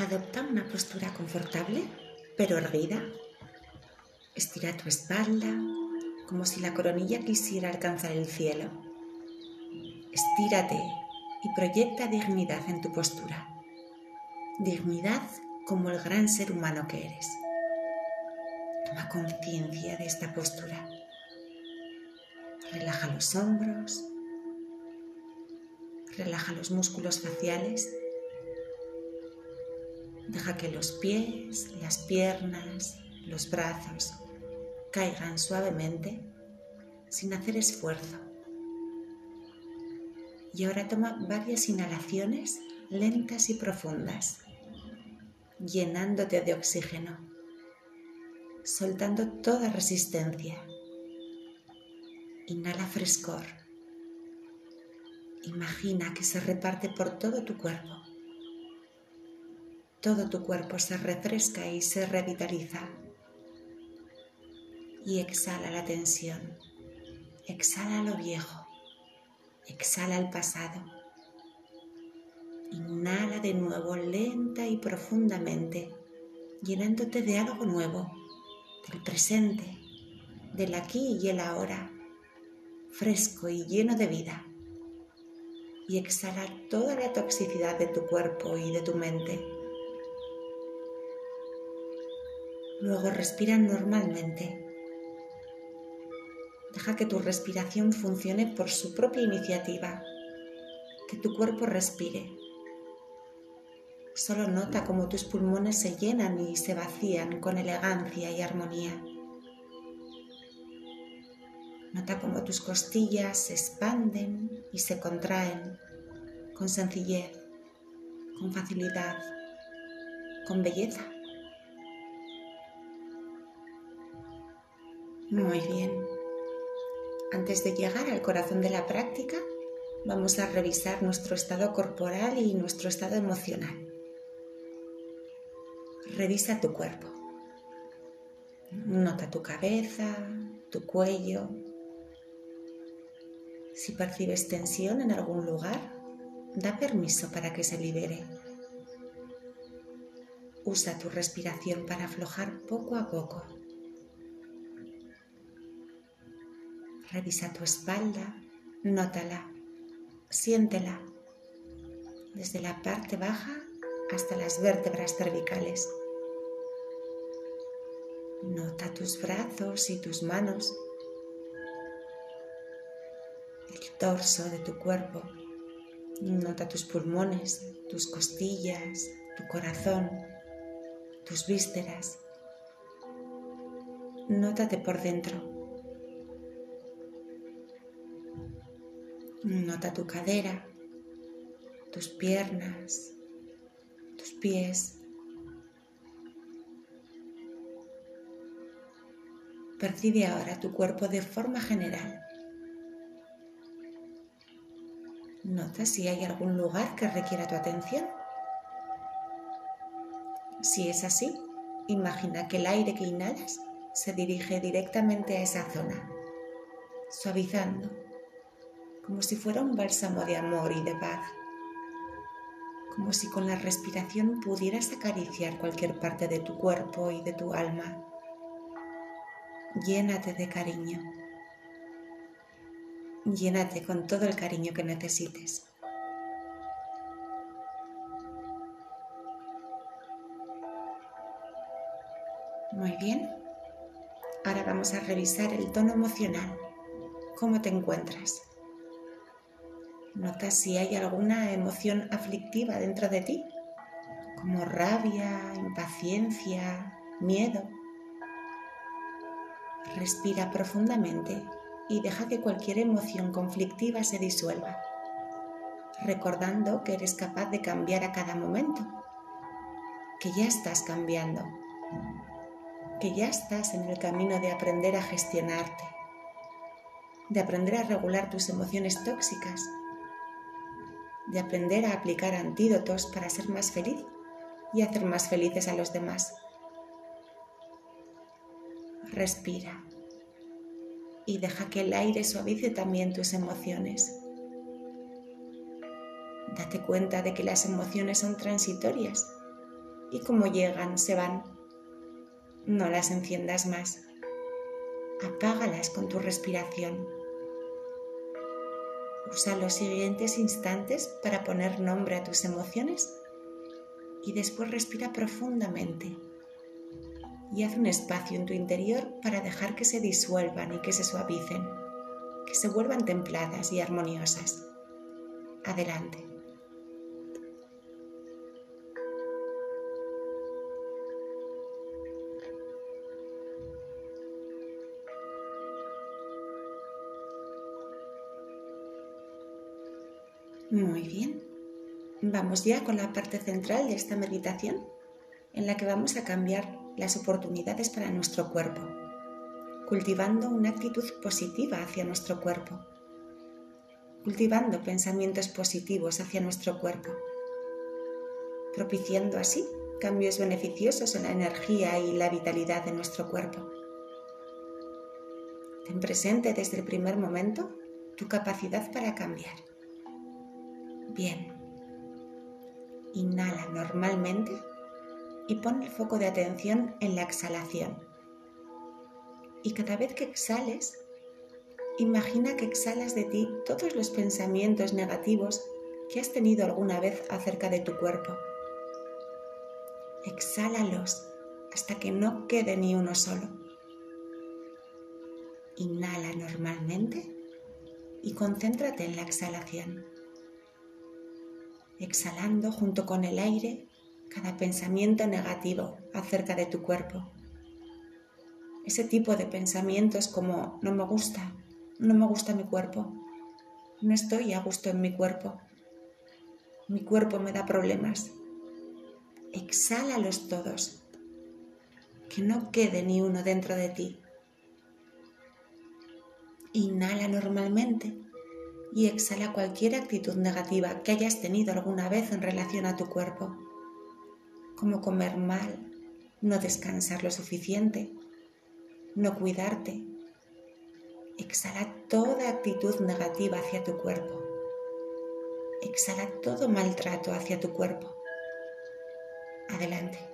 Adopta una postura confortable, pero erguida. Estira tu espalda como si la coronilla quisiera alcanzar el cielo. Estírate y proyecta dignidad en tu postura. Dignidad como el gran ser humano que eres. Toma conciencia de esta postura. Relaja los hombros. Relaja los músculos faciales Deja que los pies, las piernas, los brazos caigan suavemente sin hacer esfuerzo. Y ahora toma varias inhalaciones lentas y profundas, llenándote de oxígeno, soltando toda resistencia. Inhala frescor. Imagina que se reparte por todo tu cuerpo todo tu cuerpo se refresca y se revitaliza. Y exhala la tensión, exhala lo viejo, exhala el pasado. Inhala de nuevo lenta y profundamente, llenándote de algo nuevo, del presente, del aquí y el ahora, fresco y lleno de vida. Y exhala toda la toxicidad de tu cuerpo y de tu mente Luego respira normalmente. Deja que tu respiración funcione por su propia iniciativa, que tu cuerpo respire. Solo nota cómo tus pulmones se llenan y se vacían con elegancia y armonía. Nota cómo tus costillas se expanden y se contraen con sencillez, con facilidad, con belleza. Muy bien. Antes de llegar al corazón de la práctica, vamos a revisar nuestro estado corporal y nuestro estado emocional. Revisa tu cuerpo. Nota tu cabeza, tu cuello. Si percibes tensión en algún lugar, da permiso para que se libere. Usa tu respiración para aflojar poco a poco. Revisa tu espalda, nótala, siéntela, desde la parte baja hasta las vértebras cervicales. Nota tus brazos y tus manos, el torso de tu cuerpo. Nota tus pulmones, tus costillas, tu corazón, tus vísceras. Nótate por dentro. Nota tu cadera, tus piernas, tus pies. Percibe ahora tu cuerpo de forma general. Nota si hay algún lugar que requiera tu atención. Si es así, imagina que el aire que inhalas se dirige directamente a esa zona, suavizando como si fuera un bálsamo de amor y de paz, como si con la respiración pudieras acariciar cualquier parte de tu cuerpo y de tu alma. Llénate de cariño. Llénate con todo el cariño que necesites. Muy bien. Ahora vamos a revisar el tono emocional. ¿Cómo te encuentras? Nota si hay alguna emoción aflictiva dentro de ti, como rabia, impaciencia, miedo. Respira profundamente y deja que cualquier emoción conflictiva se disuelva, recordando que eres capaz de cambiar a cada momento, que ya estás cambiando, que ya estás en el camino de aprender a gestionarte, de aprender a regular tus emociones tóxicas de aprender a aplicar antídotos para ser más feliz y hacer más felices a los demás. Respira y deja que el aire suavice también tus emociones. Date cuenta de que las emociones son transitorias y como llegan, se van. No las enciendas más. Apágalas con tu respiración. Usa los siguientes instantes para poner nombre a tus emociones y después respira profundamente y haz un espacio en tu interior para dejar que se disuelvan y que se suavicen, que se vuelvan templadas y armoniosas. Adelante. Muy bien. Vamos ya con la parte central de esta meditación en la que vamos a cambiar las oportunidades para nuestro cuerpo, cultivando una actitud positiva hacia nuestro cuerpo, cultivando pensamientos positivos hacia nuestro cuerpo, propiciando así cambios beneficiosos en la energía y la vitalidad de nuestro cuerpo. Ten presente desde el primer momento tu capacidad para cambiar. Bien. Inhala normalmente y pon el foco de atención en la exhalación. Y cada vez que exhales, imagina que exhalas de ti todos los pensamientos negativos que has tenido alguna vez acerca de tu cuerpo. Exhálalos hasta que no quede ni uno solo. Inhala normalmente y concéntrate en la exhalación exhalando junto con el aire cada pensamiento negativo acerca de tu cuerpo. Ese tipo de pensamientos como no me gusta, no me gusta mi cuerpo, no estoy a gusto en mi cuerpo, mi cuerpo me da problemas. Exhálalos todos, que no quede ni uno dentro de ti. Inhala normalmente y exhala cualquier actitud negativa que hayas tenido alguna vez en relación a tu cuerpo, como comer mal, no descansar lo suficiente, no cuidarte. Exhala toda actitud negativa hacia tu cuerpo. Exhala todo maltrato hacia tu cuerpo. Adelante.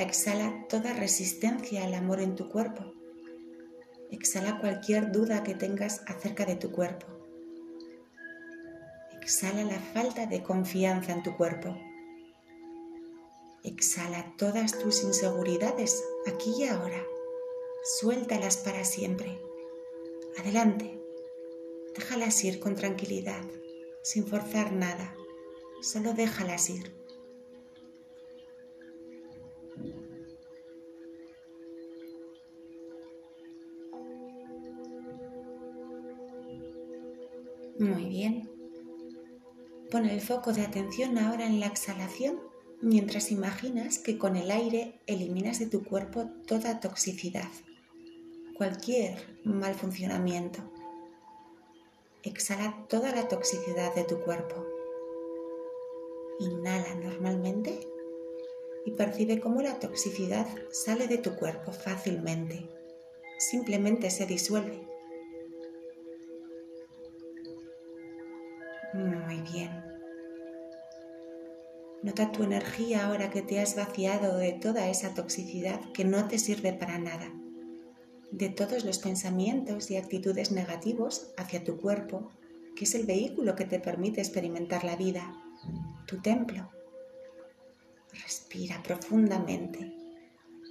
Exhala toda resistencia al amor en tu cuerpo. Exhala cualquier duda que tengas acerca de tu cuerpo. Exhala la falta de confianza en tu cuerpo. Exhala todas tus inseguridades aquí y ahora. Suéltalas para siempre. Adelante. Déjalas ir con tranquilidad, sin forzar nada. Solo déjalas ir. Muy bien. Pon el foco de atención ahora en la exhalación mientras imaginas que con el aire eliminas de tu cuerpo toda toxicidad, cualquier mal funcionamiento. Exhala toda la toxicidad de tu cuerpo. Inhala normalmente y percibe cómo la toxicidad sale de tu cuerpo fácilmente. Simplemente se disuelve. Muy bien. Nota tu energía ahora que te has vaciado de toda esa toxicidad que no te sirve para nada, de todos los pensamientos y actitudes negativos hacia tu cuerpo, que es el vehículo que te permite experimentar la vida, tu templo. Respira profundamente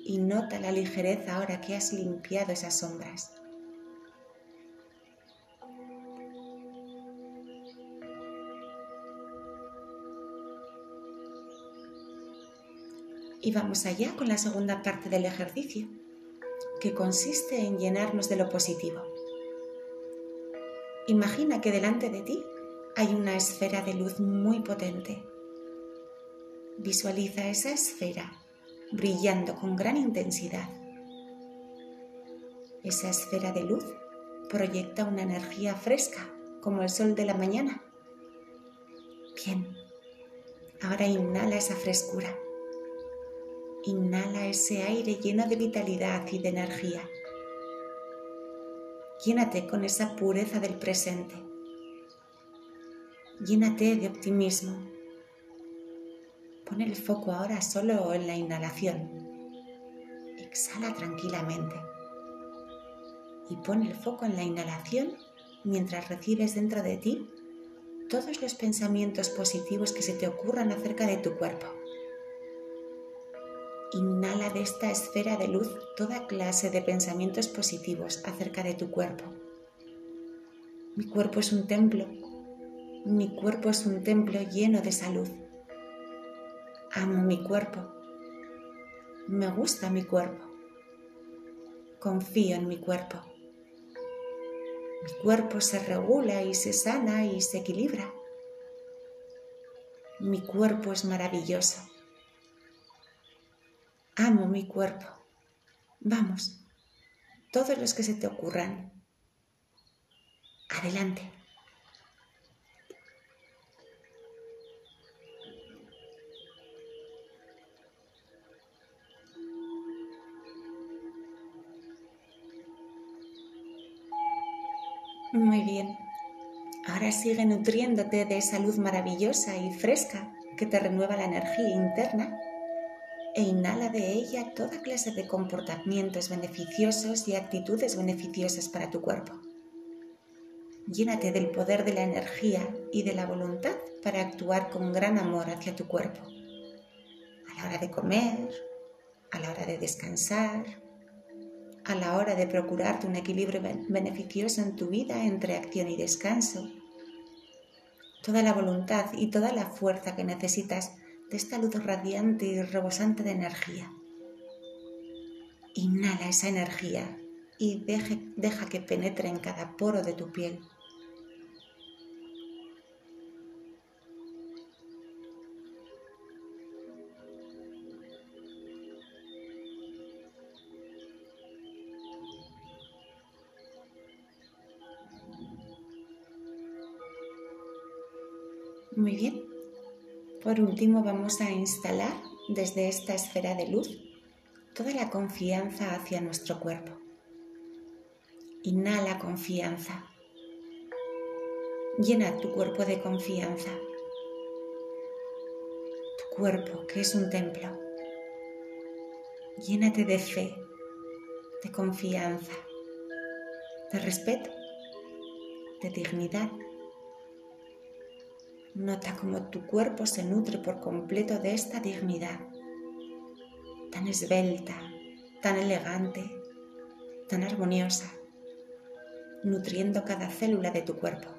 y nota la ligereza ahora que has limpiado esas sombras. Y vamos allá con la segunda parte del ejercicio, que consiste en llenarnos de lo positivo. Imagina que delante de ti hay una esfera de luz muy potente. Visualiza esa esfera brillando con gran intensidad. Esa esfera de luz proyecta una energía fresca como el sol de la mañana. Bien, ahora inhala esa frescura Inhala ese aire lleno de vitalidad y de energía. Llénate con esa pureza del presente. Llénate de optimismo. Pon el foco ahora solo en la inhalación. Exhala tranquilamente. Y pon el foco en la inhalación mientras recibes dentro de ti todos los pensamientos positivos que se te ocurran acerca de tu cuerpo. Inhala de esta esfera de luz toda clase de pensamientos positivos acerca de tu cuerpo. Mi cuerpo es un templo. Mi cuerpo es un templo lleno de salud. Amo mi cuerpo. Me gusta mi cuerpo. Confío en mi cuerpo. Mi cuerpo se regula y se sana y se equilibra. Mi cuerpo es maravilloso. Amo mi cuerpo. Vamos, todos los que se te ocurran. Adelante. Muy bien. Ahora sigue nutriéndote de esa luz maravillosa y fresca que te renueva la energía interna e inhala de ella toda clase de comportamientos beneficiosos y actitudes beneficiosas para tu cuerpo. Llénate del poder de la energía y de la voluntad para actuar con gran amor hacia tu cuerpo. A la hora de comer, a la hora de descansar, a la hora de procurarte un equilibrio beneficioso en tu vida entre acción y descanso. Toda la voluntad y toda la fuerza que necesitas de esta luz radiante y rebosante de energía. Inhala esa energía y deja que penetre en cada poro de tu piel. Muy bien. Por último, vamos a instalar desde esta esfera de luz toda la confianza hacia nuestro cuerpo. Inhala confianza. Llena tu cuerpo de confianza. Tu cuerpo, que es un templo. Llénate de fe, de confianza, de respeto, de dignidad Nota cómo tu cuerpo se nutre por completo de esta dignidad, tan esbelta, tan elegante, tan armoniosa, nutriendo cada célula de tu cuerpo.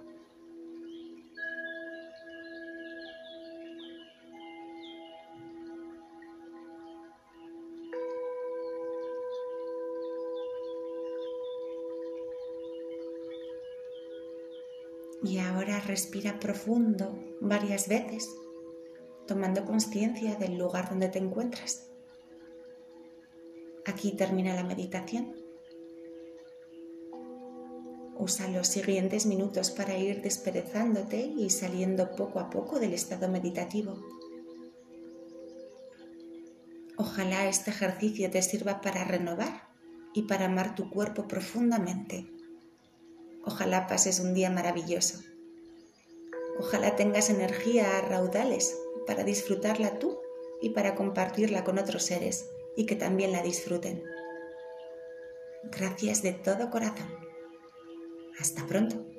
Y ahora respira profundo varias veces, tomando conciencia del lugar donde te encuentras. Aquí termina la meditación. Usa los siguientes minutos para ir desperezándote y saliendo poco a poco del estado meditativo. Ojalá este ejercicio te sirva para renovar y para amar tu cuerpo profundamente Ojalá pases un día maravilloso. Ojalá tengas energía a raudales para disfrutarla tú y para compartirla con otros seres y que también la disfruten. Gracias de todo corazón. Hasta pronto.